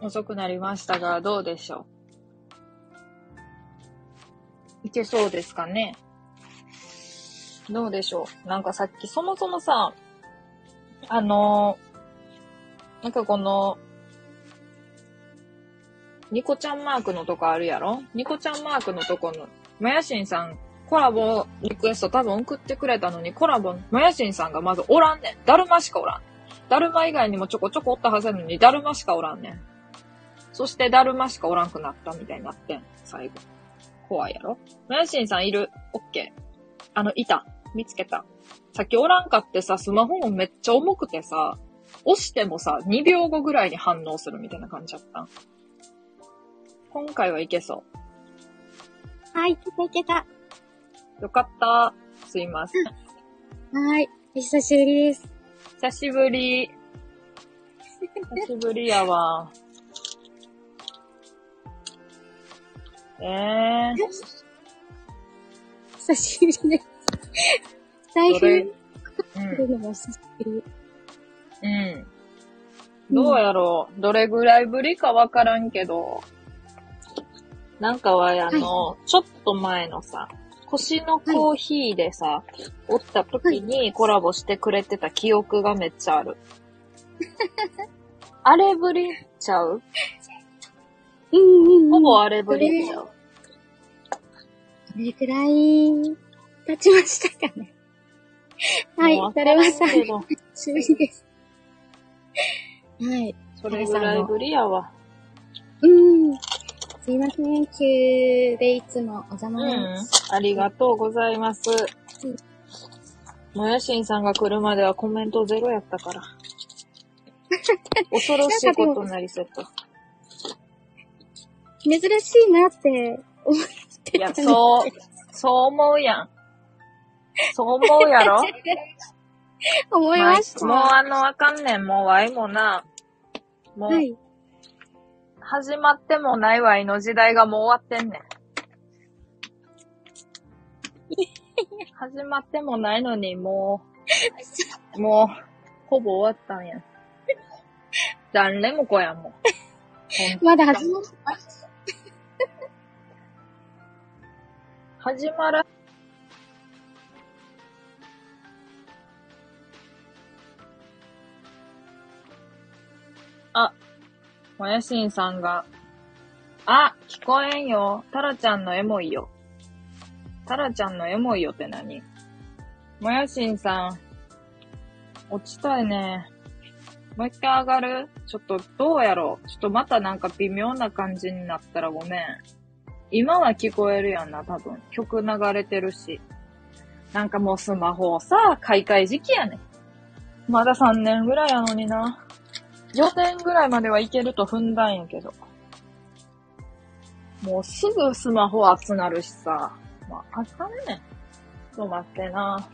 遅くなりましたが、どうでしょう？いけそうですかね？どうでしょう？なんかさっきそもそもさ、あのなんかこの、ニコちゃんマークのとこあるやろ？ニコちゃんマークのとこの、マヤシンさん、コラボリクエスト多分送ってくれたのに、コラボ、マヤシンさんがまずおらんねん。だるましかおらん。だるま以外にもちょこちょこおったはずなのに、だるましかおらんねん。そして、だるましかおらんくなったみたいになってん。最後。怖いやろマヤシンさんいる。オッケー。あの、いた。見つけた。さっきおらんかってさ、スマホもめっちゃ重くてさ、押してもさ、2秒後ぐらいに反応するみたいな感じだった。今回はいけそはい、いけたいけた。う。よかった。すいません。はい、お久しぶりです。久しぶり。久しぶりやわ。えー、久しぶりです。台それ。風、うん。来るのも久しぶり。うん。どうやろう、どれぐらいぶりかわからんけど、なんかは、あの、ちょっと前のさ、星のコーヒーでさ、おった時にコラボしてくれてた記憶がめっちゃある。あれぶりちゃう？うんうんうん。ほぼあれぶりちゃう。どれくらい経ちましたかね。はいもう、だるまさしぶりです。はい。それぐらいぶりやわ。うん。すいません、急でいつもお邪う魔んします。。ありがとうございます。もやしんさんが来るまではコメントゼロやったから。恐ろしいことになりそうやった。珍しいなって思っていや、たんですそう、そう思うやん。そう思うやろ？思いました。もうあの、あかんねん。もうワイもな。もう、はい。始まってもないワイの時代がもう終わってんねん。始まってもないのに、もう、もう、ほぼ終わったんや。誰も子やんもん。まだ始まってます。始まら、あ、もやしんさんが、あ、聞こえんよ。タラちゃんのエモいよ。タラちゃんのエモいよって何？もやしんさん、落ちたいね。もう一回上がる？ちょっと、どうやろう？ちょっとまたなんか微妙な感じになったらごめん。今は聞こえるやんな、多分。曲流れてるし。なんかもうスマホをさ、買い替え時期やねん。まだ3年ぐらいやのにな。4年ぐらいまではいけると踏んだんやけど。もうすぐスマホ熱なるしさ。まあ、あかんねん。ちょっと待ってな。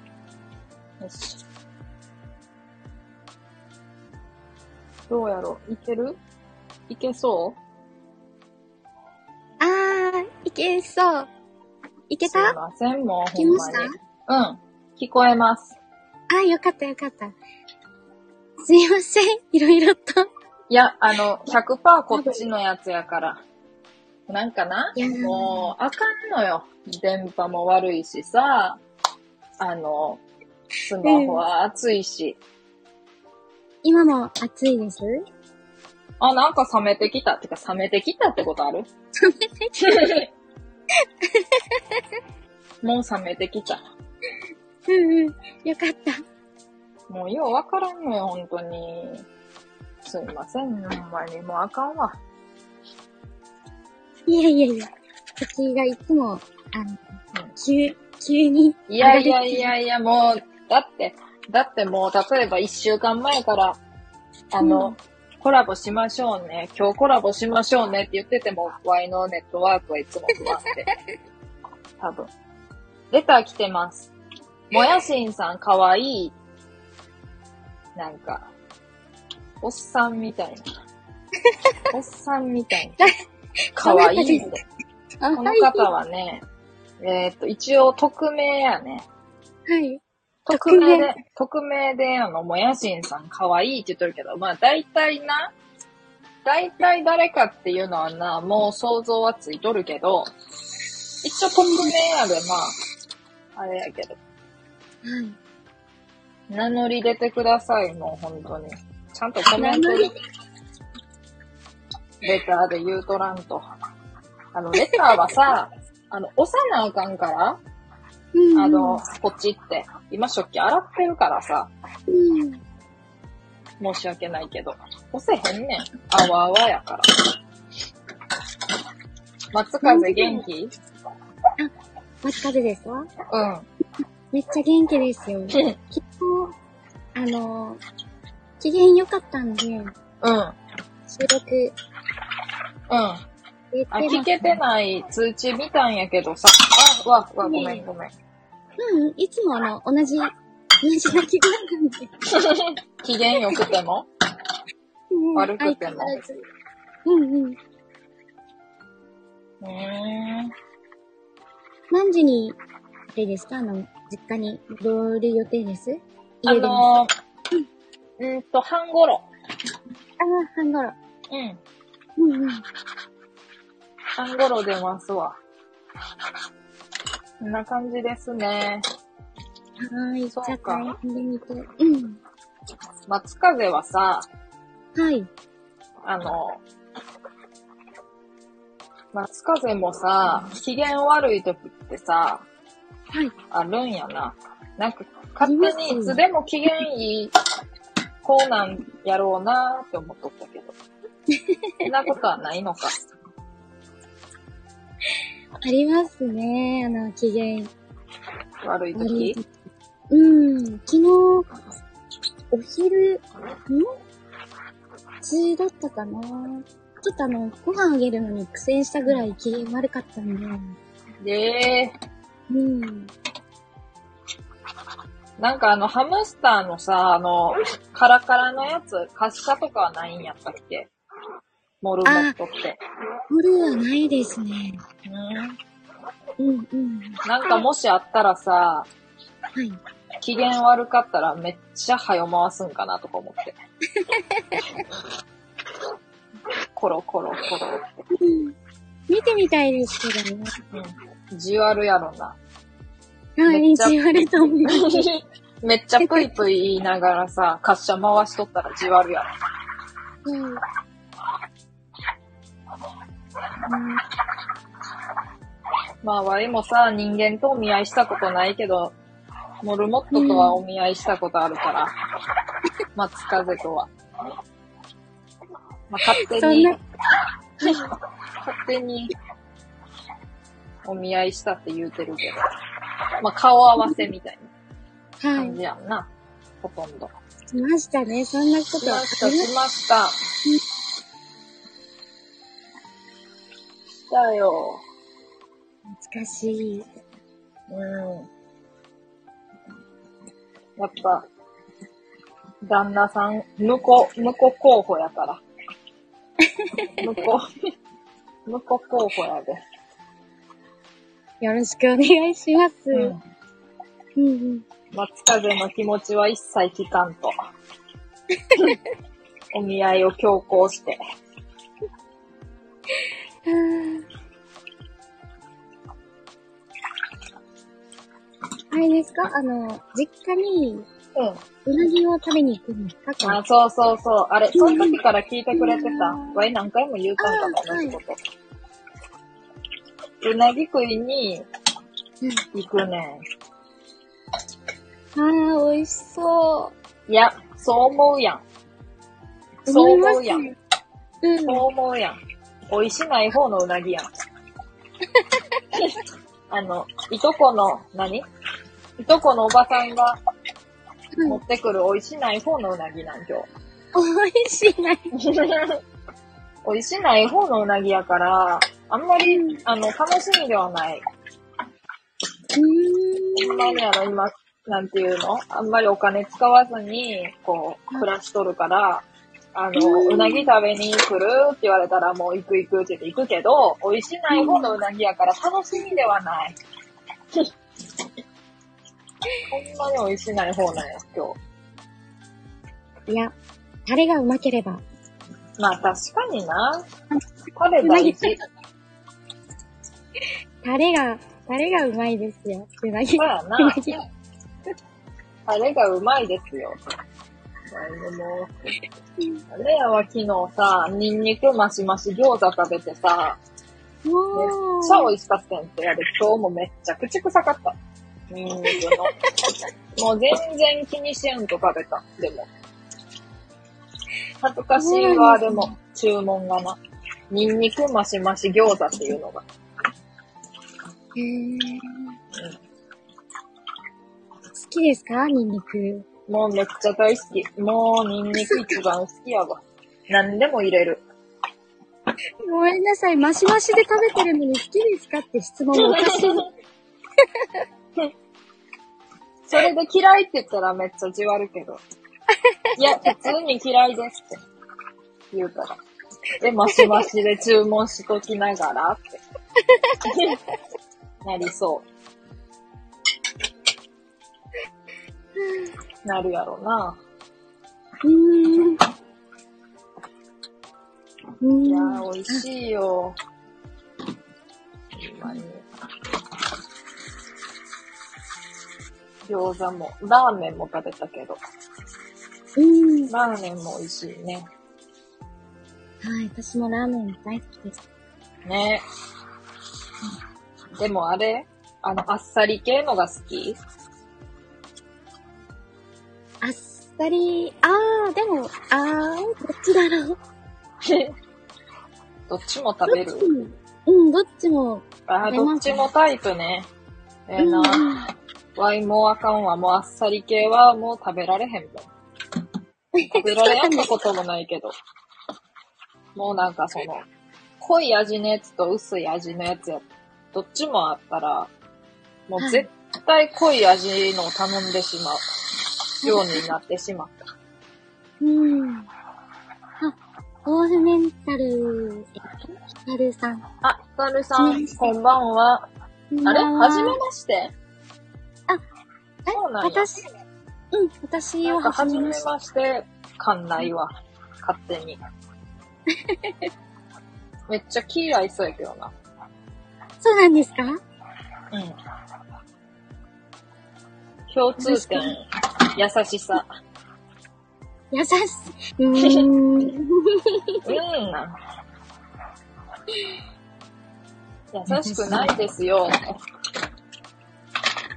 よし。どうやろういける？いけそう？あー、いけそう。いけすいたません、もう聞きほんましたうん。聞こえます。あー、よかったよかった。すいません、いろいろと。いや、あの、100%こっちのやつやから。なんかな？もう、あかんのよ。電波も悪いしさ、あの、スマホは熱いし。今も暑いです？あ、なんか冷めてきた。ってか、冷めてきたってことある？冷めてきもう冷めてきた。うんうん。よかった。もうようわからんのよ、本当に。すいません、ほんまに。もうあかんわ。いやいやいや。私がいつも、あの、急、急に。いやいやいやいや、もう、だって、だってもう、例えば一週間前から、あの、うんコラボしましょうね。今日コラボしましょうねって言ってても、Y のネットワークはいつも不安で。多分。レター来てます。もやしんさんかわいい。なんか、おっさんみたいな。おっさんみたいな。かわいいこはい。の方はね、えっ、と、一応匿名やね。はい。匿名で、匿名で、あの、もやしんさん可愛いって言っとるけど、まあ大体な、大体誰かっていうのはな、もう想像はついとるけど、一応匿名やで、まあ、あれやけど。はい。名乗り出てください、もう本当に。ちゃんとコメントレターで言うとらんと。あの、レターはさ、あの、押さなあかんから、うんあの、こっちって。今食器洗ってるからさ、うん。申し訳ないけど。押せへんねん。あわあわやから。松風元気？松風ですかうん。めっちゃ元気ですよ。昨日、あの、機嫌良かったんで、うん。うん。収録あ、言ってます。聞けてない通知見たんやけどさ。あ、わ、わ、ごめんごめん。うん、いつもあの、同じ、同じ鳴き声なんで。機嫌良くても？うん悪くても？うんうん。うーん。何時に、あれですか？あの、実家に戻る予定です？あ家でです。のー、うんと、半頃。ああ、半頃。うん。うんうん。半頃出ますわ。こんな感じですね。はーい。そうか。うん。松風はさ、はい。あの、松風もさ、機嫌悪い時ってさ、はい。あるんやな。なんか、勝手にいつでも機嫌いい子なんやろうなーって思っとったけど。そんなことはないのか。ありますね。あの、機嫌悪い時？時。うん。昨日、お昼、ん中だったかなちょっとあの、ご飯あげるのに苦戦したぐらい機嫌悪かったんで。で、うん。なんかあの、ハムスターのさ、あの、カラカラのやつ、カシカとかはないんやったっけ？モルモットって。夜はないですね。うんうんうん。なんかもしあったらさ、はい。機嫌悪かったらめっちゃ早回すんかなとか思って。コロコロコロって。うん。見てみたいですけどね。うん。じわるやろな。はい、めっちゃ意地悪と思います。めっちゃぷいぷい言いながらさ、滑車回しとったらじわるやろ。うん。まあ、わいもさ、人間とお見合いしたことないけど、モルモットとはお見合いしたことあるから、松風とは。まあ、勝手に勝手に、お見合いしたって言うてるけど、まあ、顔合わせみたいなは感じやんな、ほとんど。い。しましたね。そんなこと。しました、しました。たよ。懐かしい。うん。やっぱ、旦那さん、向こう、向こう候補やから。向こう、向こう候補やで。よろしくお願いします。うん。うんうん。松風の気持ちは一切聞かんと。お見合いを強行して。あれですか？あの、実家にうなぎを食べに行くんですかあ、そうそうそう。あれ、その時から聞いてくれてた。わい何回も言うたんかな、同じこと。うなぎ食いにうん行くねああ、美味しそん。いや、そう思うやん。う。そう思うやん。ね。うん。そう思うやん。美味しない方のうなぎやん。あの、いとこの、何？いとこのおばさんが持ってくる美味しない方のうなぎなん、今美味しいな。日。美味しない方のうなぎやから、あんまり、あの、楽しみではない。うーん。ほんまにあの、今、なんていうの？あんまりお金使わずに、こう、暮らしとるから、あの、うなぎ食べに来るって言われたらもう行く行くって言って行くけど、美味しない方のうなぎやから楽しみではない。ほんまに美味しない方なんや、今日。いや、タレがうまければまあ確かにな。タレ大事。タレが、タレがうまいですよ。うなぎ。そうやうな。タレがうまいですよ。まあでも、あれやわ、昨日さ、ニンニクマシマシ餃子食べてさ、めっ。ちゃ美味しかったんってやる。今日もめっちゃ口臭かった。ニンニクの。もう全然気にしやんと食べた。でも。恥ずかしいわ、でも、注文がな。ニンニクマシマシ餃子っていうのが。へー好きですか？ニンニク。もうめっちゃ大好き。もうニンニク一番好きやわ。何でも入れる。ごめんなさい。マシマシで食べてるのに好きですかって質問がおかしい。それで嫌いって言ったらめっちゃじわるけど。いや、普通に嫌いですって言うから。で、マシマシで注文しときながらって。なりそう。なるやろな。うーん。ういやー美味しいよ。に。餃子も、ラーメンも食べたけど、うん。ラーメンも美味しいね。はい、私もラーメン大好きです。ね。でもあれあの、あっさり系のが好き？っさり、あー、でも、あー、どっちだろう。どっちも食べるうん、どっちも。あー、どっちもタイプね。ええうんうんな。ワイもうあかんわ。もうあっさり系はもう食べられへんもん。食べられやんなこともないけど。もうなんかその、濃い味のやつと薄い味のやつや、どっちもあったら、もう絶対濃い味のを頼んでしまうようになってしまった。うん。あ、オールメンタル、えっと、ヒカルさん。あ、ヒカルさん、こんばんは。あれ？はじめまして？えそうなんや私、うん、私はなんか、はじめまして。まして、感ないわ。勝手に。めっちゃ気合いそうやけどな。そうなんですか？うん。共通点、優しさ。優しい。うーん。うん。優しくないですよ。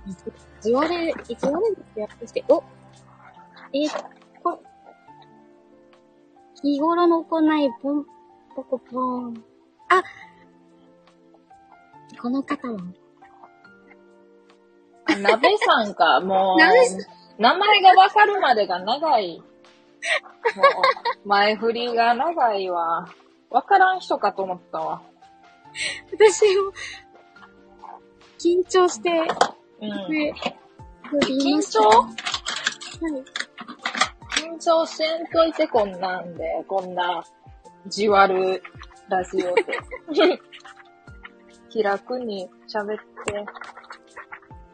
意地悪、意地悪ですよ。そして、おえー、こ、日頃の行い、ポン、ポコポン。あこの方はあ鍋さんか、も鍋さう、名前がわかるまでが長い。もう、前振りが長いわ。わからん人かと思ったわ。私も、緊張して、うん。緊張？はい。緊張せんといてこんなんで、こんな、じわるラジオで。気楽に喋って。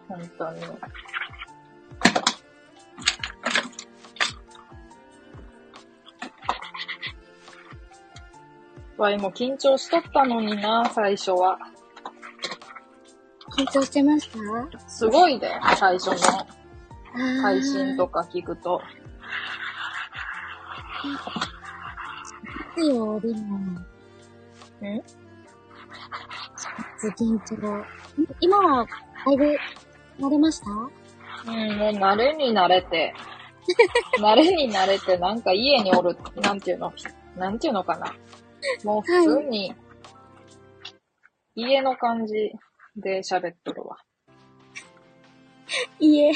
本当に。わいも緊張しとったのにな、最初は。緊張してました？すごいで、最初の配配信とか聞くと。ですよ、でも。ん？緊張。今は、だいぶ、慣れました？うん、もう慣れに慣れて、慣れに慣れて、なんか家におる、なんていうの、なんていうのかな？もう普通に、家の感じで喋っとるわ。いえ。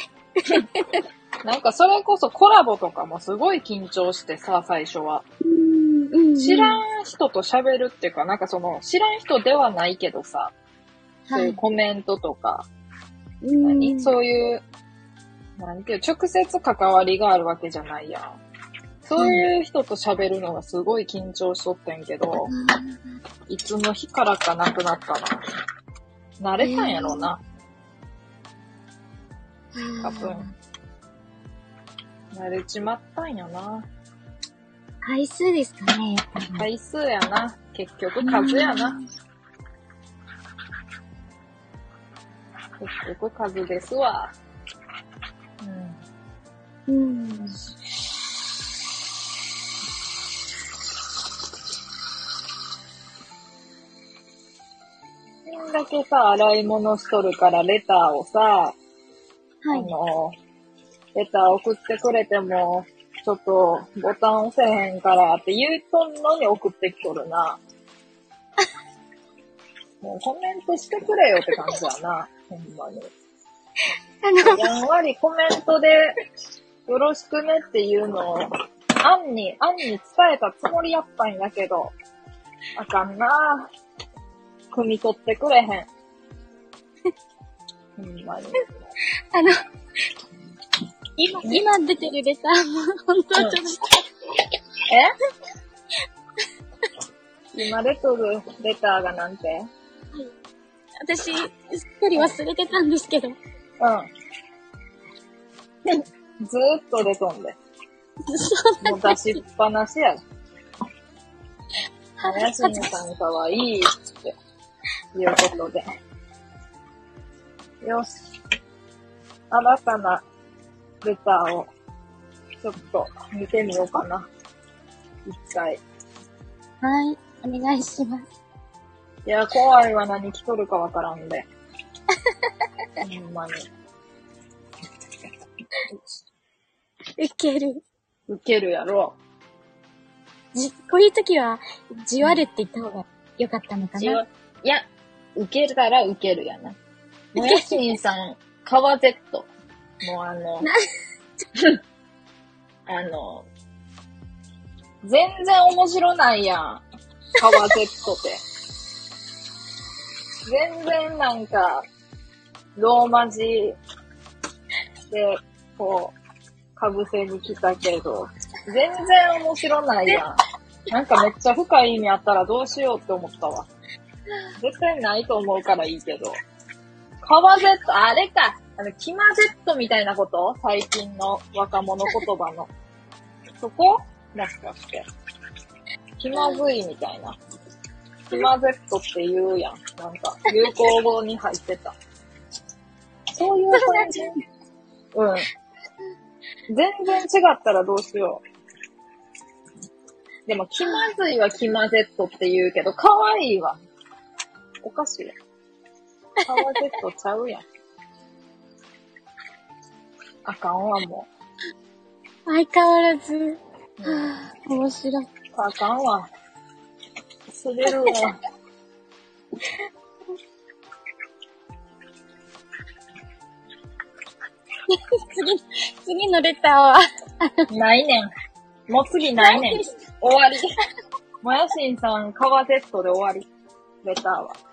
なんかそれこそコラボとかもすごい緊張してさ、最初は。知らん人と喋るっていうか、なんかその、知らん人ではないけどさ、そうはい。いうコメントとか、うん何？そういう、なんていう、直接関わりがあるわけじゃないやん。そういう人と喋るのがすごい緊張しとってんけど、いつの日からかなくなったな。慣れたんやろうな。多分。慣れちまったんやな。回数ですかね、やっぱり。回数やな。結局数やな。結局数ですわ。うん。うん。だけさ、洗い物しとるからレターをさ、はい。あの、レター送ってくれても、ちょっとボタン押せへんからって言うとんのに送ってきとるな。もうコメントしてくれよって感じやな。ほんまに。あの、やんわりコメントで、よろしくねっていうのを、アンに、アンに伝えたつもりやったんやけど、あかんな汲み取ってくれへん。ほんまに。あの、今、今出てるレターも、本当はちょっえ？今出とるレターがなんて？と、私、すっかり忘れてたんですけど、うん。ずーっと出とんで。そうもう出しっぱなしや。林さんかわいいって、いうことで。よし。新たなレターを、ちょっと見てみようかな。一回。はい、お願いします。いや、怖いわ何来とるかわからんで。ほんまに。ウケる。ウケるやろ。じ、こういう時は、じわるって言った方が良かったのかな？じわいや、受けたら受けるやな。もやしんさん、カワゼット。もうあの、あの、全然面白ないやん。カワゼットって。全然なんか、ローマ字で、こう、かぶせに来たけど、全然面白ないやん。なんかめっちゃ深い意味あったらどうしようって思ったわ。絶対ないと思うからいいけど。カワゼット、あれか。あの、キマゼットみたいなこと？最近の若者言葉の。そこ？もしかして。気まずいみたいな。キマゼットって言うやん。なんか、流行語に入ってた。そういう感じうん。全然違ったらどうしよう。でも、気まずいは気まゼットって言うけど、可愛いわ。おかしいやん。カワゼットちゃうやん。あかんわ、も相変わらず、う。うん、面白い。あかんわ。滑るわ。次、次のレターは、ないねん。もう次ないねん。終わり。もやしんさん、カワゼットで終わり。レターは。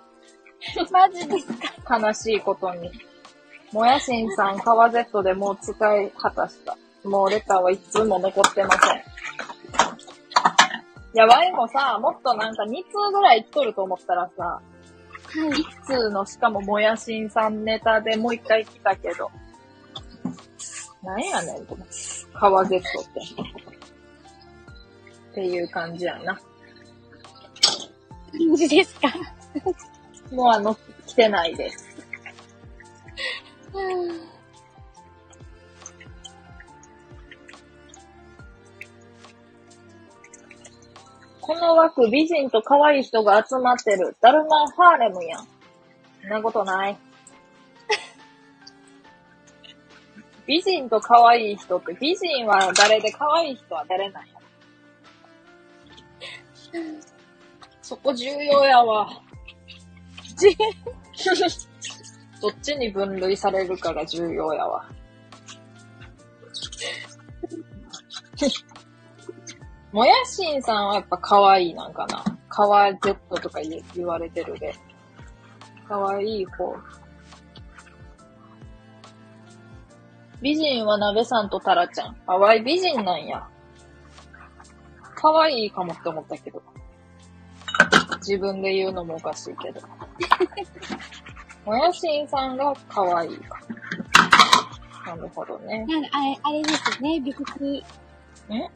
マジですか？悲しいことに。もやしんさん、カワゼットでもう使い果たした。もうレターはいつも残ってません。いや、ワイもさ、もっとなんか2通ぐらい来とると思ったらさ、はい。1通のしかももやしんさんネタでもう一回来たけど。なんやねん、この、カワゼットって。っていう感じやな。感じですか？もうあの、来てないです。この枠、美人と可愛い人が集まってる。ダルマンハーレムやん。そんなことない。美人と可愛い人って、美人は誰で可愛い人は誰なんや。そこ重要やわ。どっちに分類されるかが重要やわ。もやしんさんはやっぱ可愛いなんかな。カワゼットとか言言われてるで。可愛いい方。美人は鍋さんとタラちゃん。あわい美人なんや。可愛いかもって思ったけど。自分で言うのもおかしいけど。もやしんさんが可愛いか。なるほどね。なんかあれ、あれですね、美福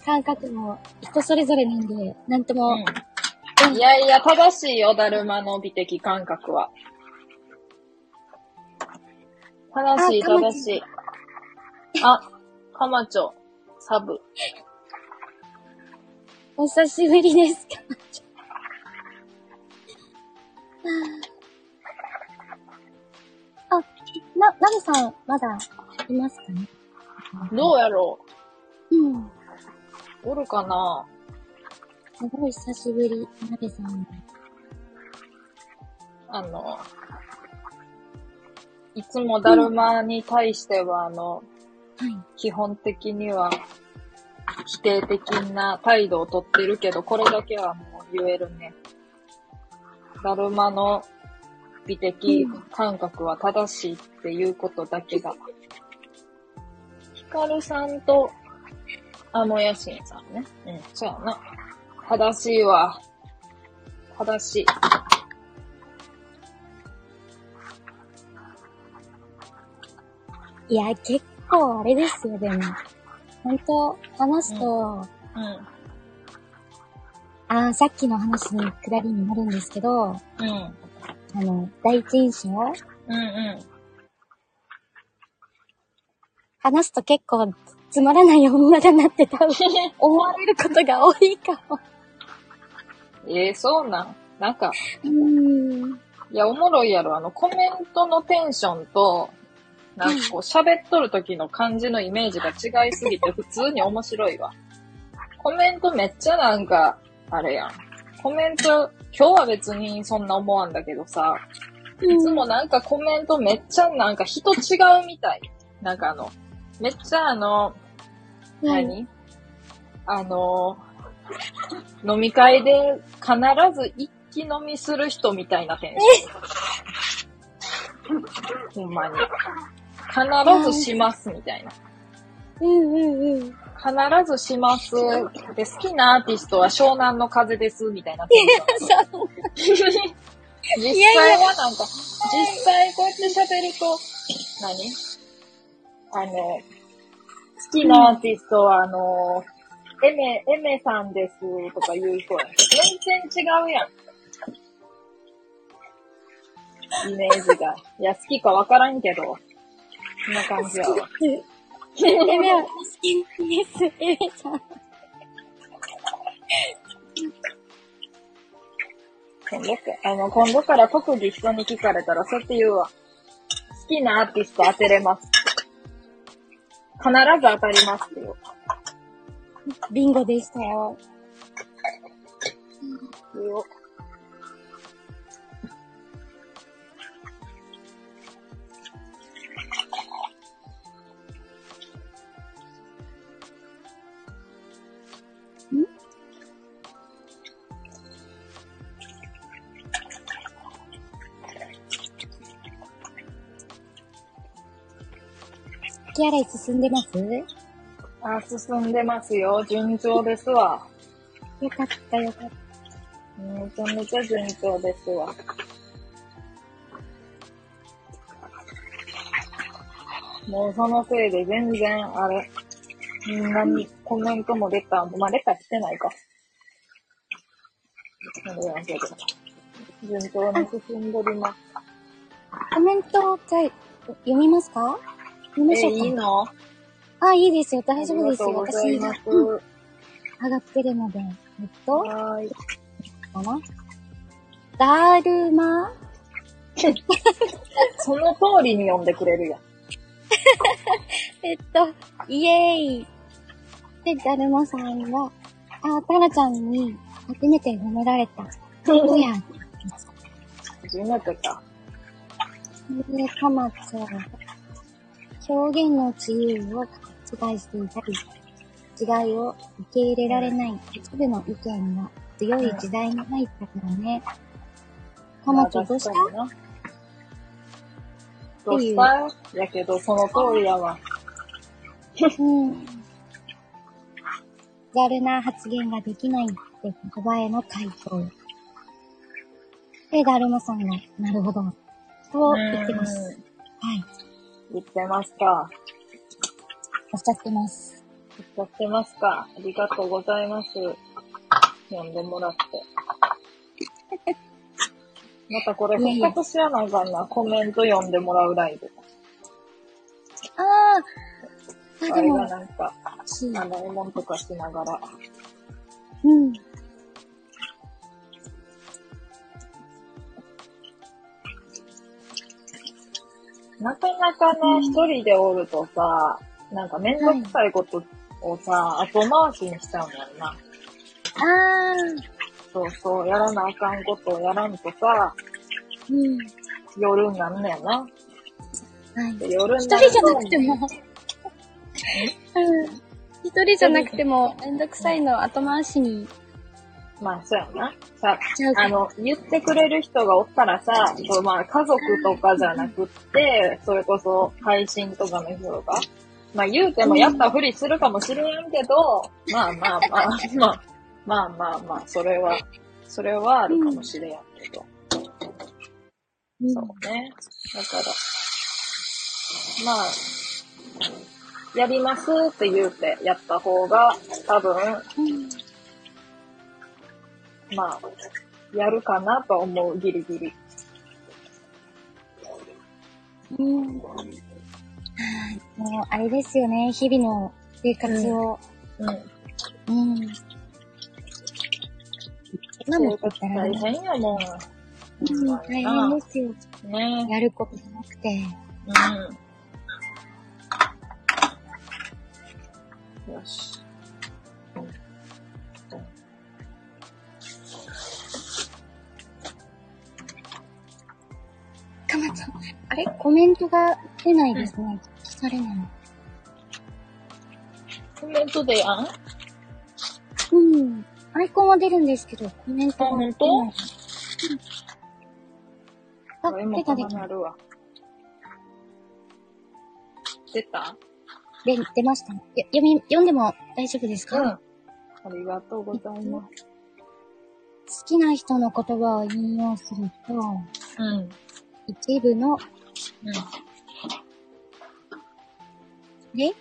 感覚も人それぞれなんで、なんとも、うん。いやいや、正しいよ、だるまの美的感覚は。正しい、正しい。あ、かまちょ、サブ。お久しぶりですかあ、な、なべさん、まだいますかね？どうやろう？ん。うおるかな？すごい久しぶり、なべさん。あの、いつもだるまに対しては、あの、はい。基本的には否定的な態度をとってるけど、これだけはもう言えるね。だるまの美的感覚は正しいっていうことだけが。ヒカルさんと、あもやしんさんね。うん、そうやな。正しいわ。正しい。いや、結構あれですよ、でも。本当話すと、うん。あーさっきの話に、下りになるんですけど、うん。あの、第一印象？うんうん。話すと結構つまらない女だなって多分 思われることが多いかも。ええそうなん？なんか、うーん。いや、おもろいやろ。あの、コメントのテンションと、なんかこう、喋っとる時の感じのイメージが違いすぎて、普通に面白いわ。コメントめっちゃなんか、あれやん。コメント、今日は別にそんな思わんだけどさ、いつもなんかコメントめっちゃなんか人違うみたい。なんかあの、めっちゃあの、何、あの、飲み会で必ず一気飲みする人みたいなテンション。ほんまに。必ずしますみたいな。うんうんうん。必ずします。で、好きなアーティストは湘南の風ですみたいな。実際はなんか、実際こうやって喋ると、何？あの、好きなアーティストはあの、エメ、エメさんですとか言う人やん。全然違うやん。イメージが。いや、好きかわからんけど、そんな感じやわ。エメは好きです、エメちゃん。今度、あの、今度から特技人に聞かれたらそうやって言うわ。好きなアーティスト当てれます。必ず当たりますってよ。ビンゴでしたよ。言うよ気洗い進んでます？あ、進んでますよ。順調ですわ。よかったよかった。めちゃめちゃ順調ですわ。もうそのせいで全然、あれ、みんなにコメントもレターも、まあ、レターしてないか。順調に進んでおります。コメント、じゃあ、読みますか？読みまえ、しょうか。いいの？あ、いいですよ。大丈夫ですよ。ありがとうん上がってるので。えっと、はーい。かなだるま？その通りに読んでくれるやん。えっと、イエーイ。で、だるまさんは、あ、タラちゃんに初めて褒められた。どうや。初めてか。で、かまちゃんが表現の自由を違いしていたり、違いを受け入れられない一部の意見が強い時代に入ったからね。かまちゃんどうした？どうした？やけど、その通りやわ。うん。ざるな発言ができないって言葉への回答。で、だるまさんが、なるほど。と言ってます。うんはい。言ってますか。おっしゃってます。やってますかありがとうございます。読んでもらって。またこれ復活しやなあかんな。コメント読んでもらうライブ。ああ。あ、れが、なんか、しあの、絵文とかしながら。うん。なかなかね、一人でおるとさ、なんかめんどくさいことをさ、後回しにしちゃうんやんな。ああ。そうそう、やらなあかんことをやらんとさ、うん。夜になんねやな。はい。で夜に一なると人じゃなくても、うん。一人じゃなくても、めんどくさいの後回しにまあ、そうやな。さあの、言ってくれる人がおったらさ、そうまあ、家族とかじゃなくって、それこそ配信とかの人とか、まあ、言うてもやったふりするかもしれんけど、まあまあまあ、まあ、まあまあまあ、それは、それはあるかもしれんけど。うんそうね。だから、まあ、やりますって言うてやった方が、多分、うんまあ、やるかなと思う、ギリギリ。うん。はい。もう、あれですよね。日々の生活を。うん。うん。今も生活大変やもうん、大変ですよ。ん。ねやることなくて。うん。よし。あれ？コメントが出ないですね。消されない。コメントでやん？うん。アイコンは出るんですけど、コメントが出ない。あ本うんあ、出た出た。出た？で、出ました。よ読み、読んでも大丈夫ですか、うん。好ありがとうございます。きな人の言葉を引用すると、うん。一部の、うん。え？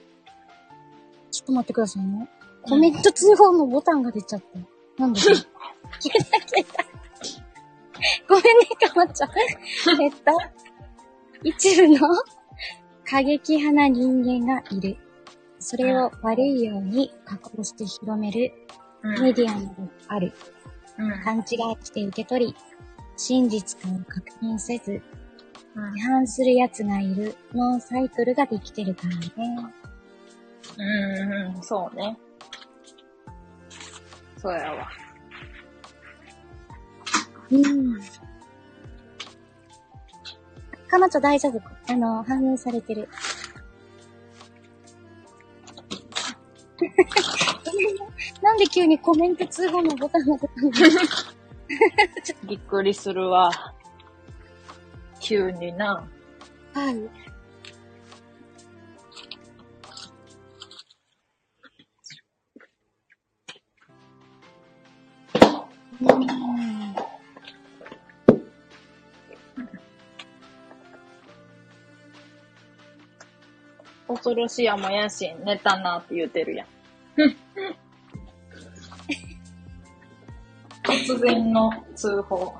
ちょっと待ってくださいね。コメント通報のボタンが出ちゃった。なんで消えた消えた。ごめんね、かまっちゃん。えっと、一部の 過激派な人間がいる。それを悪いように加工して広めるメディアなどがある。うん。勘違いして受け取り、真実かを確認せず、うん違反する奴がいるのサイクルができてるからね。うん、うん、そうね。そうやわ。うん。かまちょ大丈夫あの、反映されてる。なんで急にコメント通報のボタンが出たの？びっくりするわ。急にな。はい。うん恐ろしいやもやし、寝たなって言うてるやん。突然の通報。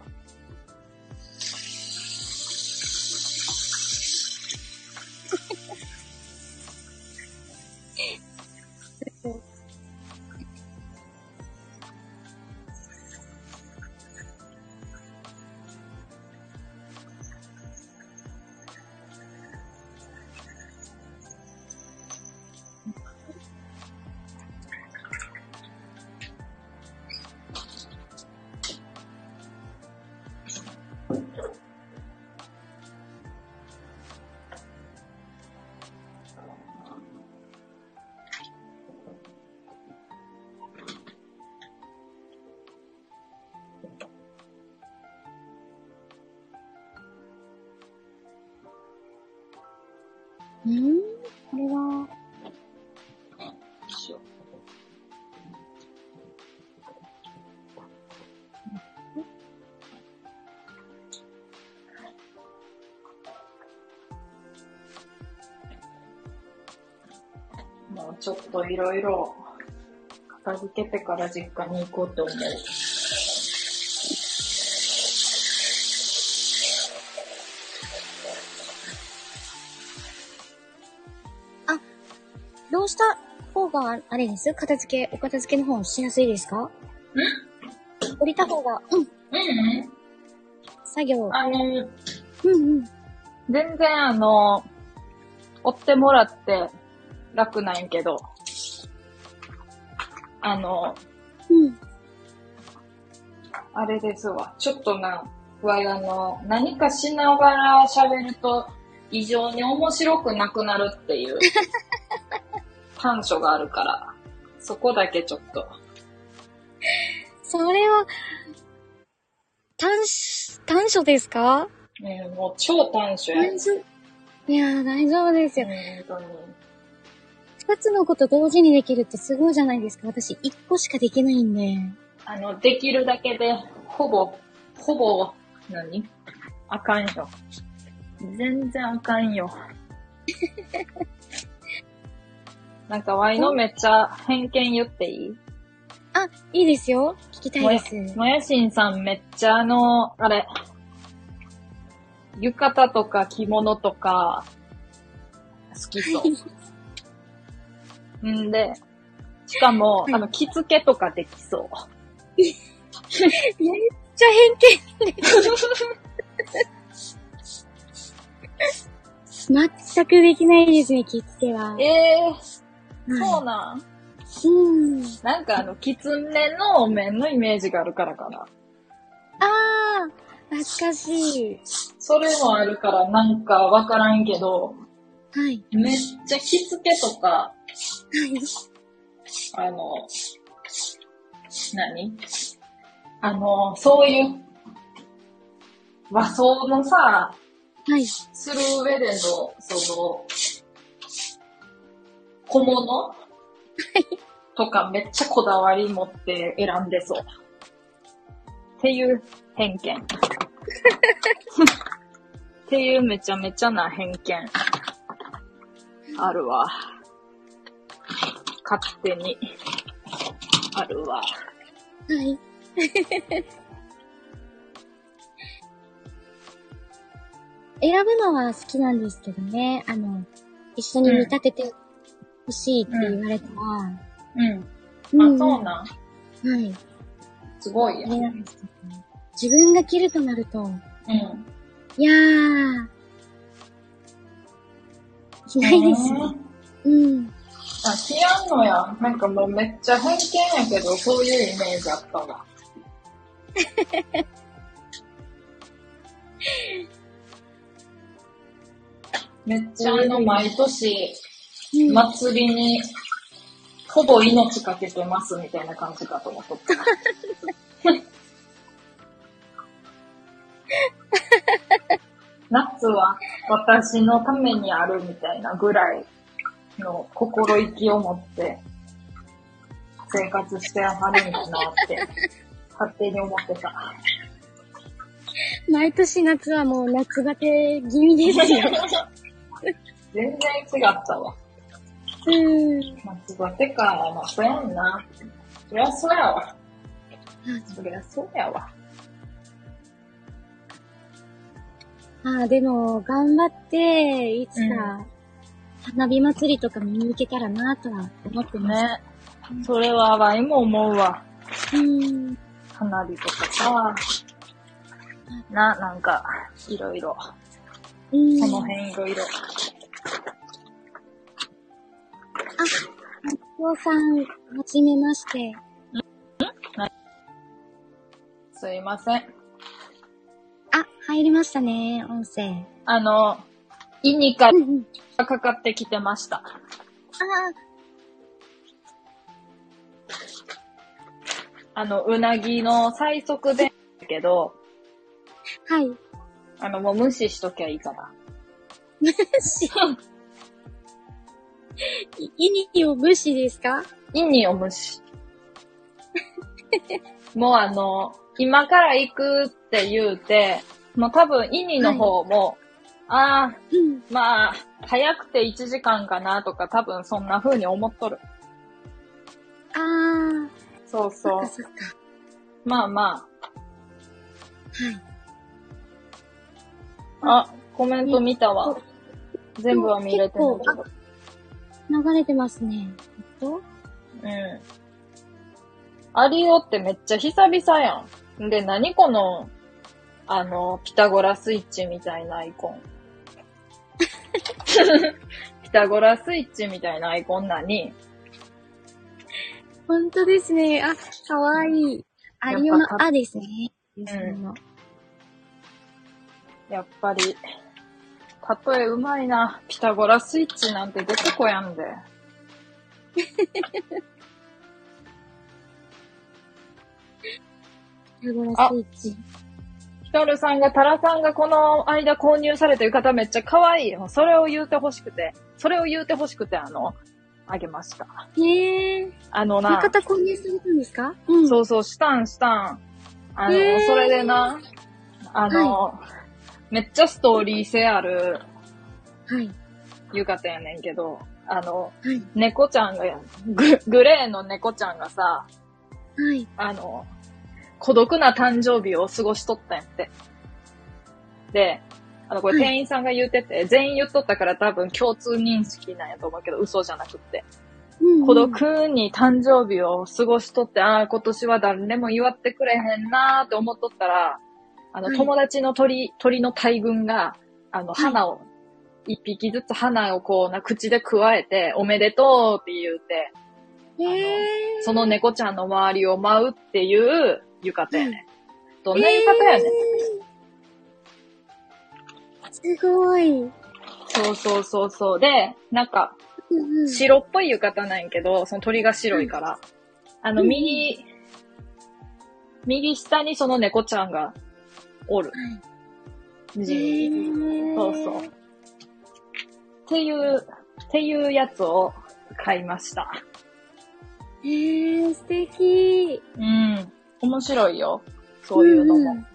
といろいろ片付けてから実家に行こうと思う。どうした方が、あれです？片付け、お片付けの方しやすいですか？ん？降りた方が、うん、うん。作業。あの、うんうん。全然あの、追ってもらって楽なんやけど、あの、うん。あれですわ。ちょっとな、わいあの、何かしながら喋ると異常に面白くなくなるっていう 短所があるから、そこだけちょっと。それは、短所、短所ですか？ね、もう超短所や。短所いやー、大丈夫ですよ。本当に。二つのこと同時にできるってすごいじゃないですか。私、一個しかできないんで。あの、できるだけで、ほぼ、ほぼ、何？あかんよ。全然あかんよ。なんか、ワイのめっちゃ偏見言っていい？あ、いいですよ。聞きたいです。もやしんさんめっちゃあの、あれ、浴衣とか着物とか、好きそう。んで、しかも、はいあの、着付けとかできそう。めっちゃ偏見。全くできないですね、着付けは。ええはいそうなん？うん。なんかあの、きつねのお面のイメージがあるからかな。あー、懐かしい。それもあるからなんかわからんけど、はい。めっちゃ着付けとか、はい。あの、何？あの、そういう、和装のさ、はい。する上での、その、小物？とかめっちゃこだわり持って選んでそう。っていう偏見。っていうめちゃめちゃな偏見。あるわ。勝手に。あるわ。はい。選ぶのは好きなんですけどね。あの、一緒に見立ててほしいって言われたら、うん。あ、そうなん。はい。すごいやあれなんですけど自分が着るとなると、うん。いやー、着ないですね。うん。あ、着やんのや。なんかもうめっちゃ偏見やけど、そういうイメージあったわ。めっちゃあの、毎年、うん祭りに、ほぼ命かけてますみたいな感じかと思っとった。夏は私のためにあるみたいなぐらいの心意気を持って生活してはるんだなって勝手に思ってた。毎年夏はもう夏バテ気味ですよ。全然違ったわ。うん。夏バテか、まあそうやんな。そりゃそうやわ。そりゃそうやわ。ああ、でも、頑張って、いつか、花火祭りとか見に行けたらなとは思ってます。ね。それはワイも思うわ。うん。花火とかさ。な、なんか、いろいろ。うん。この辺いろいろ。松尾さん、はじめまして。すいません。あ、入りましたね、音声。あの、胃にかうんうん。がかかってきてました。ああの、うなぎの最速でだけど、あ、はい。あの、もう無視しときゃいいから。無視？い意味を無視ですか？意味を無視。もうあの、今から行くって言うて、もう多分意味の方も、ああ、うん。まあ、早くて1時間かなとか多分そんな風に思っとる。あー、そうそうそっか。そっか。まあまはい。あ。あ、コメント見たわ。全部は見れてないけど。流れてますね。えっと、うん。アリオってめっちゃ久々やん。で、何この、あの、ピタゴラスイッチみたいなアイコン。ピタゴラスイッチみたいなアイコン何ほんとですね。あ、かわいい。アリオのあですね。んん。やっぱり、例えうまいな。ピタゴラスイッチなんて出てこやんで。ピタゴラスイッチ。ヒカルさんが、タラさんがこの間購入された浴衣めっちゃ可愛いよ。それを言うてほしくて、それを言うてほしくて、あの、あげました。へえー。あのな、浴衣購入されたんですか？うん。そうそう、したんしたん。あの、それでな、あの、めっちゃストーリー性あるはい。浴衣やねんけど、あの、はい。猫ちゃんが、ググレーの猫ちゃんがさ、はい。あの、孤独な誕生日を過ごしとったんやって。で、あの、これはい店員さんが言ってて、全員言っとったから多分共通認識なんやと思うけど、嘘じゃなくって。うんうん孤独に誕生日を過ごしとって、ああ、今年は誰でも祝ってくれへんなーって思っとったら、あの、はい友達の鳥、鳥の大群が、あの、い花を、一匹ずつ花をこうな、口で加えて、おめでとうって言うて、へー。その猫ちゃんの周りを舞うっていう浴衣やね。どんな浴衣やねん。すごい。そうそうそうそう。で、なんか、白っぽい浴衣なんやけど、その鳥が白いから。あの、うん右、右下にその猫ちゃんがおる。地味に。そうそう。っていう、っていうやつを買いました。へー、素敵。うん。面白いよ。そういうのも。んん。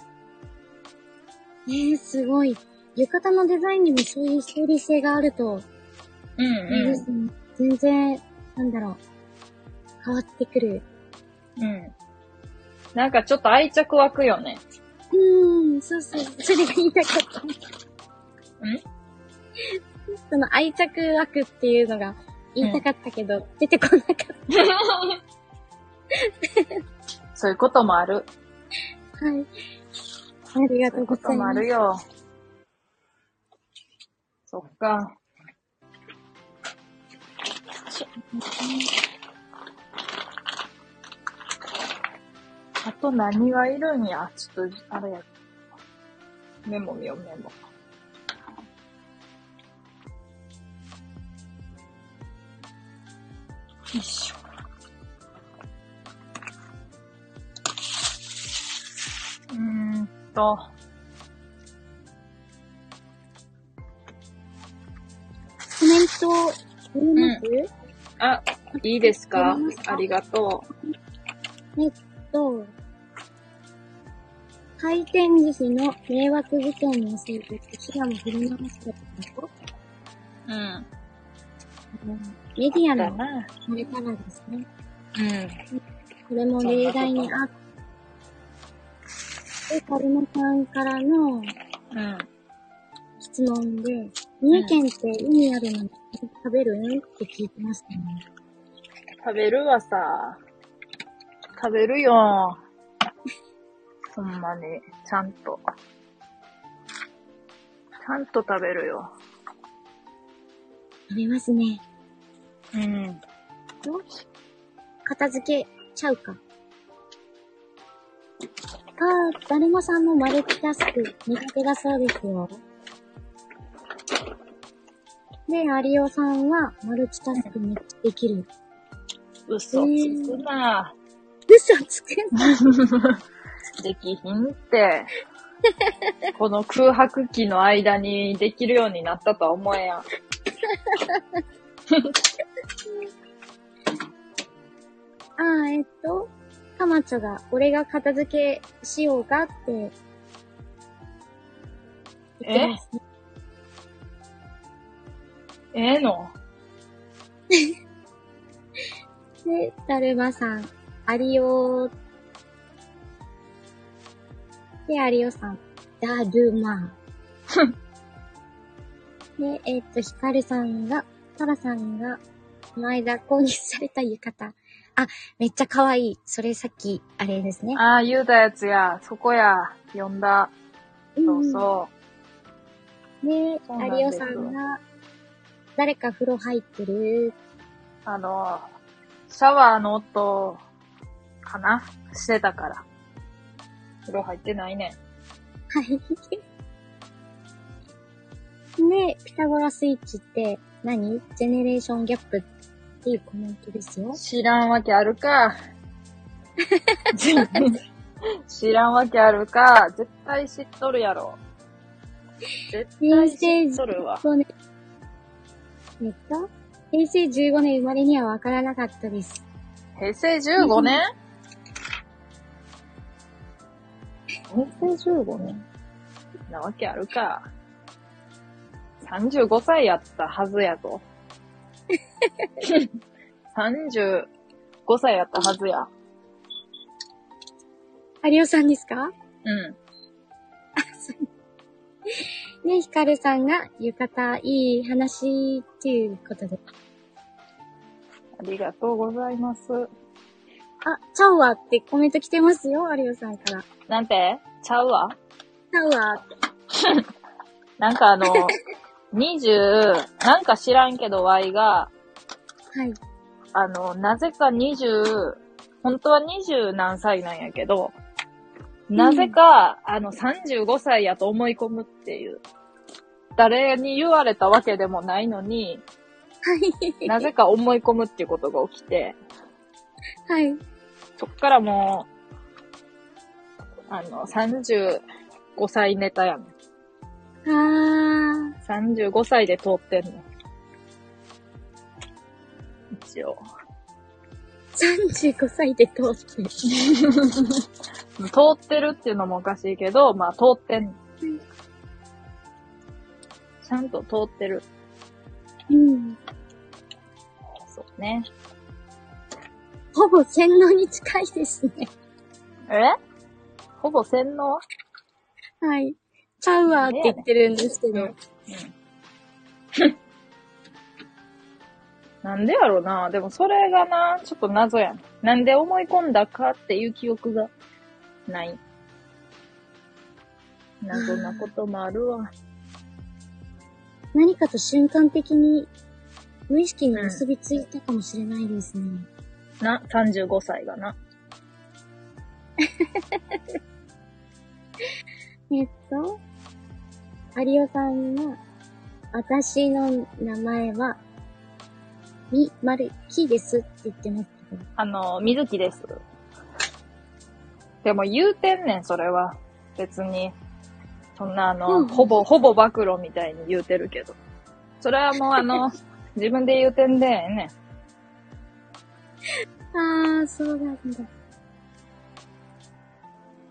えー、すごい。浴衣のデザインにもそういうストーリー性があると、うんあれうですね全然、なんだろう、変わってくる。ん。うん。なんかちょっと愛着湧くよね。うーん、そうそう、それが言いたかった。ん？その愛着湧くっていうのが言いたかったけど、出てこなかった。そういうこともある。はい。ありがとうごこともあざいます。るよ。そっか。あと何がいるんや？ちょっと、あれや。メモ見よう、メモ。よいしと、コメント、ます、あ、いいですか？ありがとえっと、回転寿司の迷惑事件について、平も振り回してたと、う。うん。メディアのだな。されたらですね、うん。これも例題にあって、カルマさんからのうん。質問で、三重県って海あるのに食べる？って聞いてましたね。食べるわさ。食べるよ。ほんまに。ちゃんと。ちゃんと食べるよ。食べますね。うん。片付けちゃうか。あー、だるまさんもマルチタスク苦手だそうですよ。で、有オさんはマルチタスクめっちゃできる。嘘つくな。嘘つくんできひんって。この空白期の間にできるようになったとは思えやん。あー、えっと、カマチョが、俺が片付けしようかって言ってますね。え？えの？で、だるまさん、アリオで、アリオさん、だるま。で、えっ、と、ヒカルさんが、タラさんが、この間購入された浴衣。あ、めっちゃ可愛い。それさっき、あれですね。ああ、言うたやつや。そこや。読んだ。そうそう。で、そうなんですアリオさんが、誰か風呂入ってる。あの、シャワーの音、かな？してたから。風呂入ってないね。はい。で、ピタゴラスイッチって何？ジェネレーションギャップっていうコメントですよ。知らんわけあるか。知らんわけあるか。絶対知っとるやろ。絶対知っとるわ。15年えっと、平成15年生まれにはわからなかったです。平成15年？平成15年なわけあるか。35歳やったはずやと。35歳やったはずや。有オさんですか？うん。ね、ヒカルさんが浴衣いい話っていうことで。ありがとうございます。あ、チャウワってコメント来てますよ、有オさんから。なんて？ちゃうわチャウワって。なんかあの、20、なんか知らんけど Y が、はい。あの、なぜか20、本当は20何歳なんやけど、なぜか、あの、35歳やと思い込むっていう。誰に言われたわけでもないのに、はい。なぜか思い込むっていうことが起きて、はい。そっからもう、あの、35歳ネタやねん。あ35歳で通ってんの。一応。ー、35歳で通ってる。通ってるっていうのもおかしいけど、まあ通ってんの。ちゃんと通ってる。うん。そうね。ほぼ洗脳に近いですね。え？ほぼ洗脳？はい。チャウワーって言ってるんですけど。うん。なんでやろなでもそれがな、ちょっと謎やん。なんで思い込んだかっていう記憶がない。謎なこともあるわ。何かと瞬間的に無意識に結びついたかもしれないですね。な、35歳がな。えっと、有オさんが、私の名前は、み、まる、きですって言ってますけど。あの、水木です。でも言うてんねん、それは。別に。そんなあの、うんほぼ、ほぼ暴露みたいに言うてるけど。それはもうあの、自分で言うてんでええねん。あー、そうなんだ。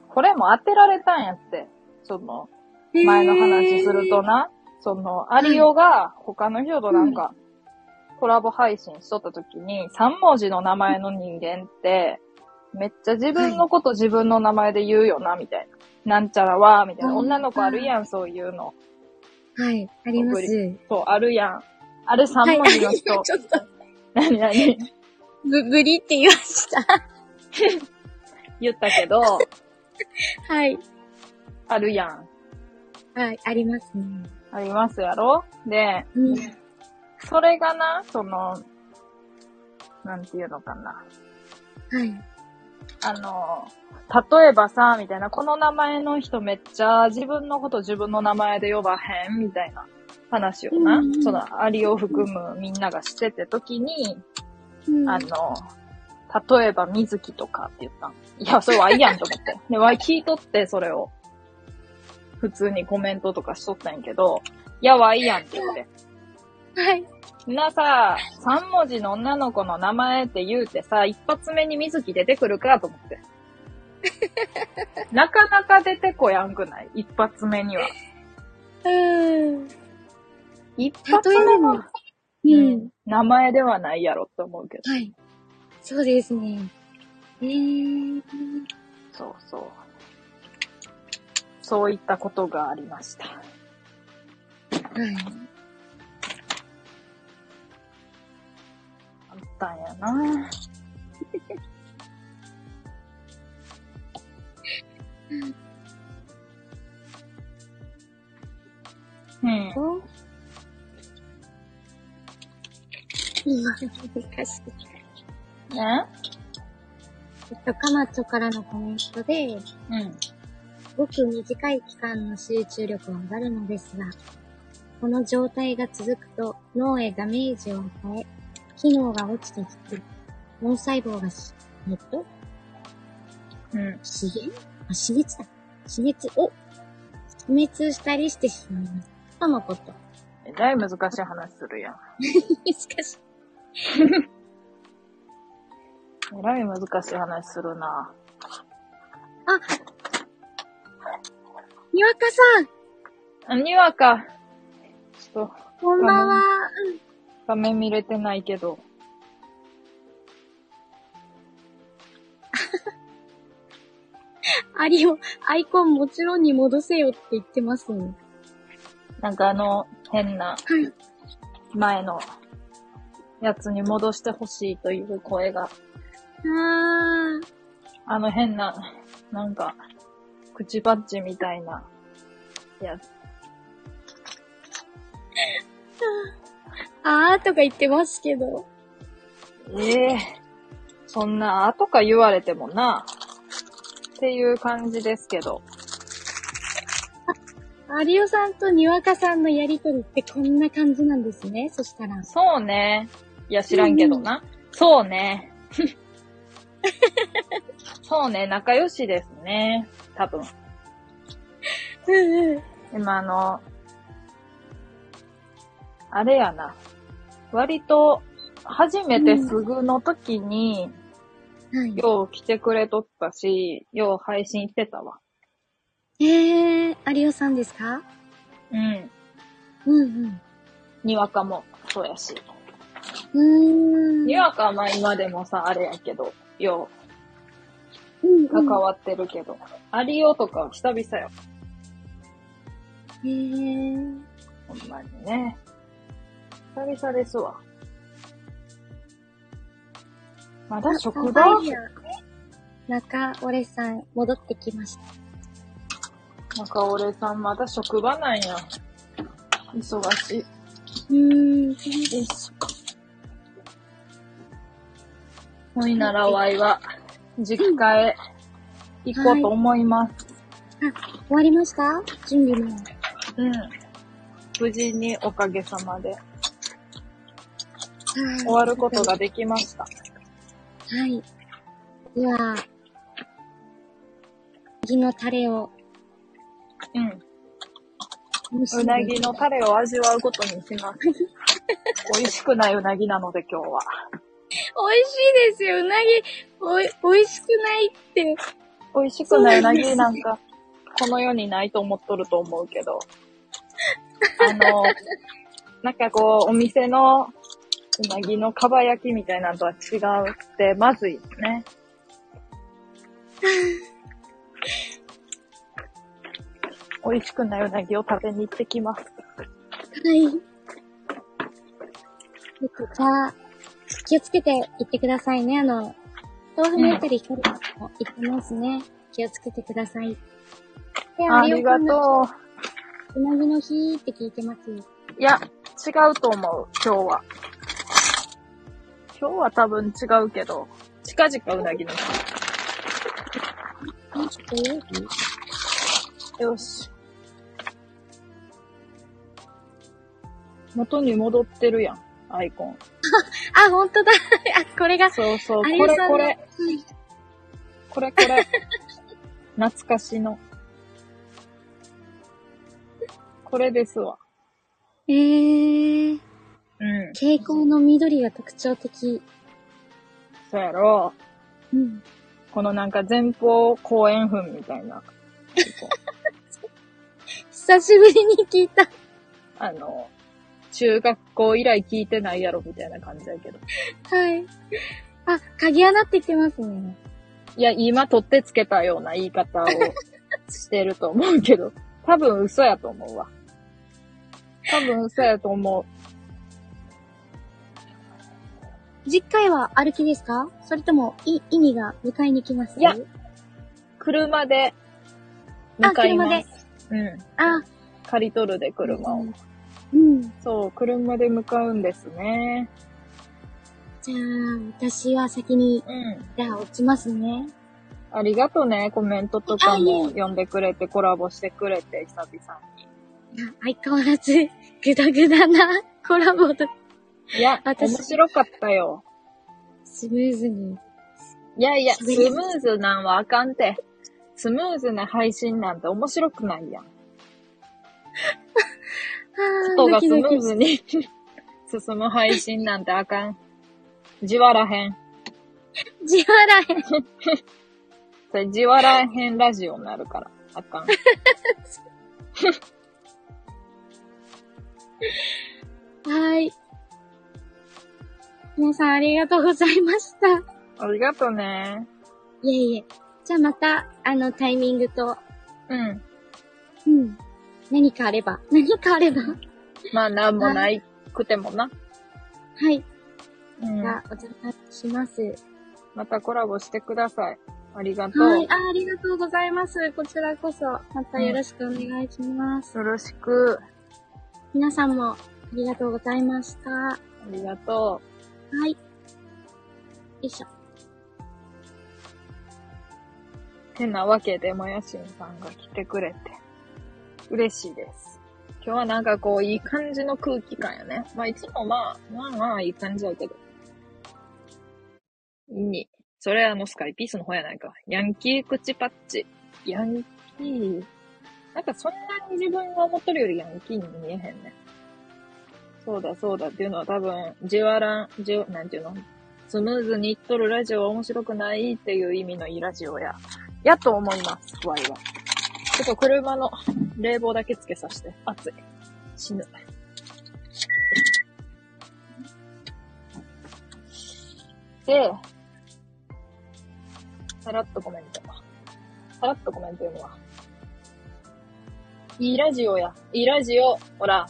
これも当てられたんやって。その、前の話するとな、その、アリオが他の人となんか、コラボ配信しとった時に、3文字の名前の人間って、めっちゃ自分のこと自分の名前で言うよな、みたいな。なんちゃらは、みたいな。うん女の子あるやん、そういうの。はい、あります。そう、あるやん。あれ3文字の人。はい、ちょっと、何何？ぶ、ぶりって言いました。言ったけど、はい。あるやん。はい、ありますね。ありますやろ？で、うん。それがな、その、なんていうのかな。はい。あの、例えばさ、みたいな、この名前の人めっちゃ自分のこと自分の名前で呼ばへんみたいな話をな、うんうんそのアリを含むみんながしてて時に、うんあの、例えば水木とかって言ったん。いや、それはいいやんと思って。で、わい聞いとって、それを。普通にコメントとかしとったんやけど、いや、わいいやんって言って。はい。なさ、3文字の女の子の名前って言うてさ、一発目に水木出てくるかと思って。なかなか出てこやんくない？一発目には。うん。一発目の例えば、うん。名前ではないやろって思うけど。はい。そうですね。えー。そうそう。そういったことがありました。はい。あったんやなうん。と、今、難しい。ねえっと、かまちょからのコメントで、うん。ごく短い期間の集中力は上がるのですが、この状態が続くと脳へダメージを与え、機能が落ちてきて、脳細胞がし、えっと、うん。死減？あ、死滅だ。死滅を、死滅したりしてしまいます。とのこと。えらい難しい話するやん。難しい。えらい難しい話するなあにわかさんあ、にわか。ちょっと、こんばんは。画面見れてないけど。アリオ、アイコンもちろんに戻せよって言ってますね。なんかあの、変な、はい。前の、やつに戻してほしいという声が、あー。あの変な、なんか、口バッジみたいな、やつ。あーとか言ってますけど。ええそんな、あとか言われてもな、っていう感じですけど。アリオさんとにわかさんのやりとりってこんな感じなんですね。そしたら。そうね。いや、知らんけどな。そうね。そうね、仲良しですね。多分。うんうん。でもあの、あれやな。割と、初めてすぐの時に、はい。よう来てくれとったし、よう配信してたわ。えー、アリオさんですか？うん。うんうん。にわかも、そうやし。うーん。にわかはまあ今でもさ、あれやけど、ようん、う関わってるけど。アリオとかは久々よ。へー。ほんまにね。久々ですわ。まだ職場サファイア中折さん、戻ってきました。中俺さんまだ職場なんや。忙しい。うーん、そうです。ほいならわいは、実家へ行こうと思います。終わりました？準備も。うん。無事におかげさまではい。終わることができました。はい。では、次のタレをうん。うなぎのタレを味わうことにします。美味しくないうなぎなので今日は。美味しいですよ。うなぎ、おい、美味しくないって。美味しくないうなぎなんか、この世にないと思っとると思うけど。あの、なんかこう、お店のうなぎのかば焼きみたいなのとは違うって、まずいよね。美味しくないうなぎを食べに行ってきます。はい。えっと、じゃあ、気をつけて行ってくださいね。あの、豆腐のあたり光も行ってますね。気をつけてください。で、ありがう。とうなぎの日って聞いてます。う。いや、違うと思う、今日は。今日は多分違うけど、近々うなぎの日よし。元に戻ってるやん、アイコン。あ、ほんとだ。あ、これが、そうそう、これこれ、これこれ。懐かしの。これですわ。えー、うん。蛍光の緑が特徴的。そうやろ。うん。このなんか前方後円墳みたいな。久しぶりに聞いた。あの、中学校以来聞いてないやろ、みたいな感じだけど。はい。あ、鍵穴って言ってますね。いや、今取ってつけたような言い方をしてると思うけど、多分嘘やと思うわ。多分嘘やと思う。実家へは歩きですか？それとも、い、意味が迎えに来ます？いや車で、向かいます。うん。あ、借り取るで車を。うん。そう、車で向かうんですね。じゃあ、私は先に、うん。じゃあ落ちますね。ありがとね、コメントとかも読んでくれて、コラボしてくれて、久々に。いや相変わらず、ぐだぐだなコラボといや、私面白かったよ。スムーズに。いやいや、スムーズなんはあかんて。スムーズな配信なんて面白くないやん。あ人がスムーズに進む配信なんてあかん。じわらへん。じわらへん。それじわらへんラジオになるから。あかん。はい。皆さんありがとうございました。ありがとね。いえいえ。じゃあまた、あの、タイミングと、うん。うん。何かあれば。何かあれば。まあ、なんもないくてもな。はい。うんじ。ゃあ、お邪魔します。またコラボしてください。ありがとう。はい。あ、ありがとうございます。こちらこそ、またよろしくお願いします。よろしく。皆さんも、ありがとうございました。はありがとい。よいしょ。う。てなわけで、もやしんさんが来てくれて、嬉しいです。今日はなんかこう、いい感じの空気感やね。まあ、いつもまあ、まあまあ、いい感じだけど。に、それあの、スカイピースの方やないか。ヤンキー口パッチ。ヤンキー。なんかそんなに自分が思っとるよりヤンキーに見えへんね。そうだそうだっていうのは多分、じわらん、じゅ、なんていうの？スムーズにいっとるラジオは面白くないっていう意味のいいラジオや。やと思います、ワイは。ちょっと車の冷房だけつけさせて。暑い。死ぬ。で、さらっとコメント。さらっとコメント読むわ。いいラジオや。いいラジオ。ほら。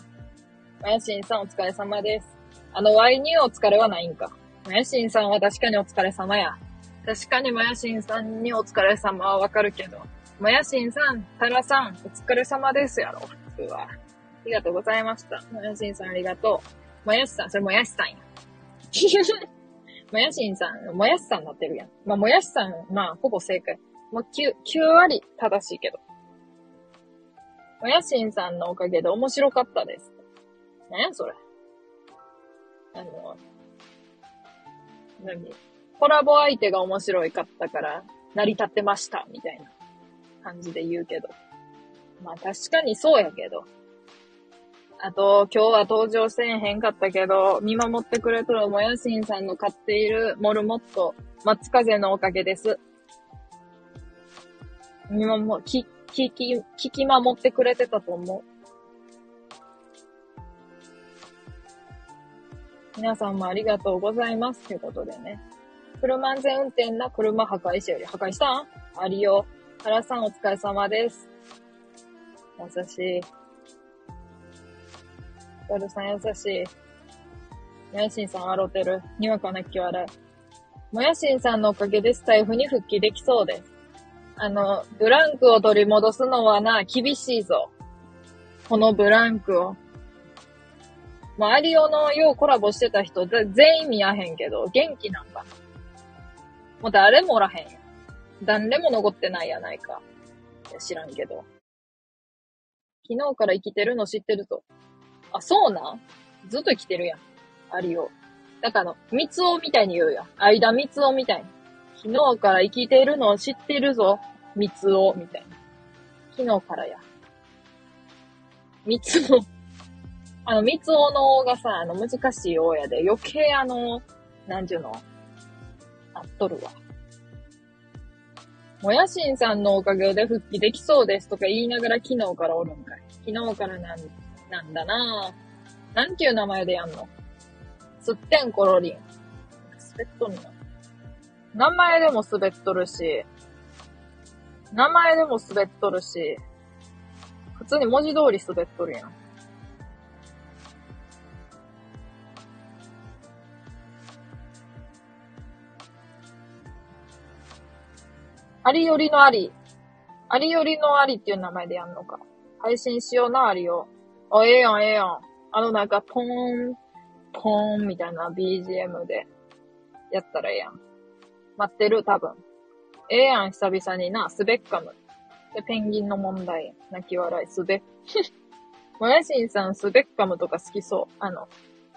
まやしんさんお疲れ様です。あの、ワイにお疲れはないんか。まやしんさんは確かにお疲れ様や。確かにまやしんさんにお疲れ様はわかるけど。まやしんさん、たらさん、お疲れ様ですやろ。普通は。ありがとうございました。もやしんさんありがとう。もやしさん、それもやしさんや。もやしんさん、もやしさんなってるやん。まあ、もやしさん、まあ、ほぼ正解。もう9、9割正しいけど。もやしんさんのおかげで面白かったです。なんやそれ。あの、何？コラボ相手が面白いかったから、成り立ってました、みたいな感じで言うけど。まあ確かにそうやけど。あと、今日は登場せえへんかったけど、見守ってくれとるもやしんさんの飼っているモルモット、松風のおかげです。見守、き、聞き、聞き守ってくれてたと思う。皆さんもありがとうございます。ということでね。車安全運転な車破壊者より破壊したん？ありよ。原さんお疲れ様です。優しい。ガルさん優しい。もやしんさん笑うてる。にわかなき笑い。もやしんさんのおかげでスタイフに復帰できそうです。あの、ブランクを取り戻すのはな、厳しいぞ。このブランクを。まあ、アリオのようコラボしてた人、全員見やへんけど、元気なんかな。もう誰もおらへんやん。誰も残ってないやないか。いや知らんけど。昨日から生きてるの知ってるぞ。あ、そうなん？ずっと生きてるやん。アリオ。だからあの、三つおみたいに言うやん。間三つおみたいに。昨日から生きてるの知ってるぞ。三つお、みたいな。昨日からや。三つお。あの、三つおのおがさ、あの、難しいおやで、余計あの、なんちゅうの、あっとるわ。もやしんさんのおかげで復帰できそうですとか言いながら昨日からおるんかい。昨日からなん、なんだなぁ。なんていう名前でやんの？すってんころりん。滑っとんの名前でも滑っとるし、名前でも滑っとるし、普通に文字通り滑っとるやん。ありよりのあり。ありよりのありっていう名前でやんのか。配信しような、ありを。あ、ええやん、ええやん。あのなんか、ポーン、ポーンみたいな BGM でやったらええやん。待ってる、多分。ええやん、久々にな、スベッカム。で、ペンギンの問題。泣き笑い、スベッ。もやしんさん、スベッカムとか好きそう。あの、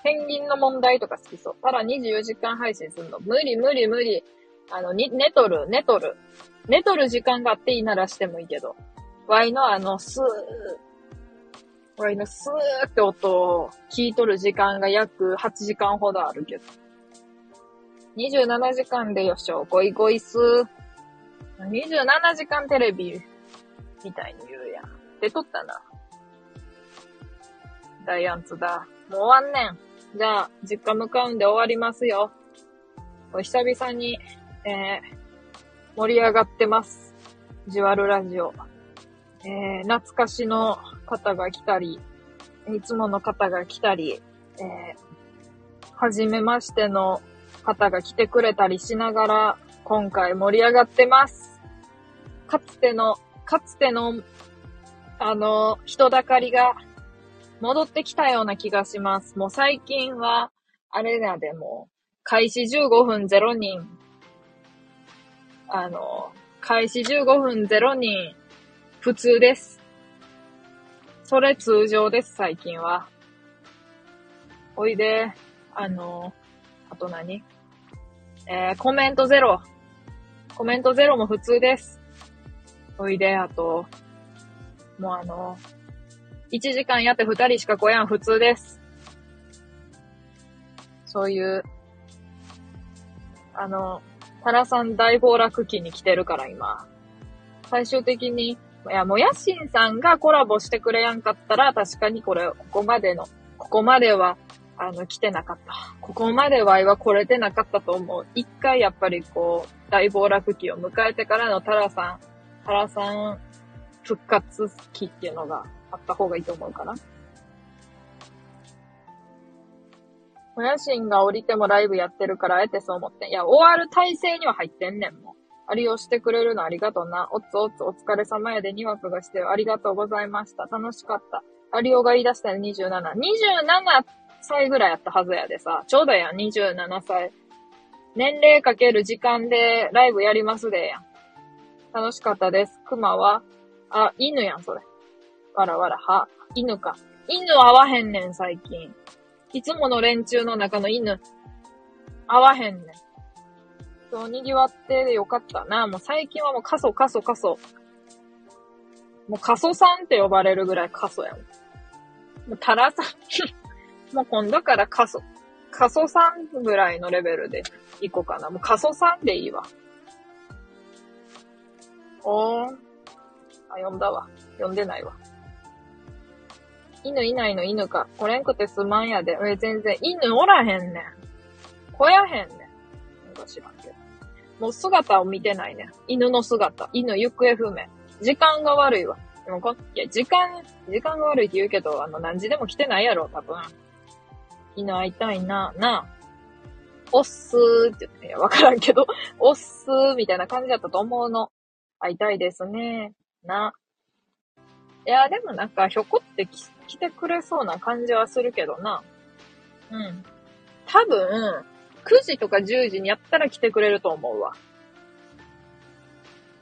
ペンギンの問題とか好きそう。ただ24時間配信するの。無理無理無理。あの、に、寝とる、寝とる。寝とる時間があっていいならしてもいいけど。ワイのあの、スー、ワイのスーって音を聞いとる時間が約8時間ほどあるけど。27時間でよっしょ、ゴイゴイスー。27時間テレビみたいに言うやん。出とったな。ダイアンツだ。もう終わんねん。じゃあ、実家向かうんで終わりますよ。お久々に、えー、盛り上がってます。ジュワルラジオ。えー、懐かしの方が来たり、いつもの方が来たり、えー、はじめましての方が来てくれたりしながら、今回盛り上がってます。かつての、かつての、あの、人だかりが戻ってきたような気がします。もう最近は、あれだでも、開始15分0人、あの、開始15分0人、普通です。それ通常です、最近は。おいで、あの、あと何？えー、コメントゼロ。コメントゼロも普通です。おいで、あと、もうあの、1時間やって2人しか来やん普通です。そういう、あの、タラさん大暴落期に来てるから今。最終的に、いや、もやしんさんがコラボしてくれやんかったら、確かにこれ、ここまでの、ここまでは、あの、来てなかった。ここまではは来れてなかったと思う。一回やっぱりこう、大暴落期を迎えてからのタラさん、タラさん復活期っていうのがあった方がいいと思うかな。もやしんが降りてもライブやってるから、あえてそう思ってん。いや、終わる体制には入ってんねん、もう。ありをしてくれるのありがとうな。おつおつお疲れ様やで2枠がしてありがとうございました。楽しかった。アリオが言い出したの27。27歳ぐらいやったはずやでさ。ちょうどやん、27歳。年齢かける時間でライブやりますでやん。楽しかったです。熊は、あ、犬やん、それ。わらわら、は、犬か。犬合わへんねん、最近。いつもの連中の中の犬。合わへんねん。そう、賑わってでよかったな。もう最近はもう過疎、過疎、過疎。もう過疎さんって呼ばれるぐらい過疎やもん。もうタラさん。もう今度から過疎。過疎さんぐらいのレベルで行こうかな。もう過疎さんでいいわ。おーん。あ、呼んだわ。呼んでないわ。犬いないの犬か。来れんくてすまんやで。え、全然。犬おらへんねん。来やへんねん。なんか知らんけど。もう姿を見てないね。犬の姿。犬行方不明。時間が悪いわ。でもこ、いや、時間、時間が悪いって言うけど、あの、何時でも来てないやろ、多分。犬会いたいな、な。おっすーって言って、いや、わからんけど、おっすーみたいな感じだったと思うの。会いたいですね。な。いや、でもなんか、ひょこってき来てくれそうな感じはするけどな。うん。多分、9時とか10時にやったら来てくれると思うわ。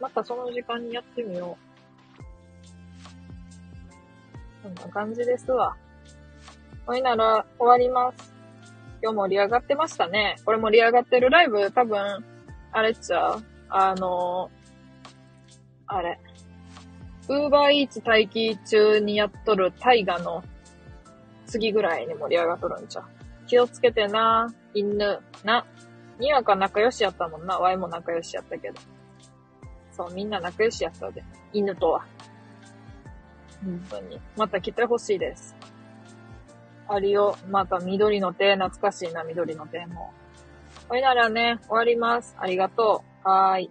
またその時間にやってみよう。こんな感じですわ。ほいなら終わります。今日盛り上がってましたね。これ盛り上がってるライブ多分、あれっちゃう？あのあれ。ウーバーイーツ待機中にやっとるタイガの次ぐらいに盛り上がっとるんちゃう気をつけてな、犬、な。にわか仲良しやったもんな。ワイも仲良しやったけど。そう、みんな仲良しやったで。犬とは。本当に。また来てほしいです。あるよ。また緑の手、懐かしいな、緑の手も。ほいならね、終わります。ありがとう。はーい。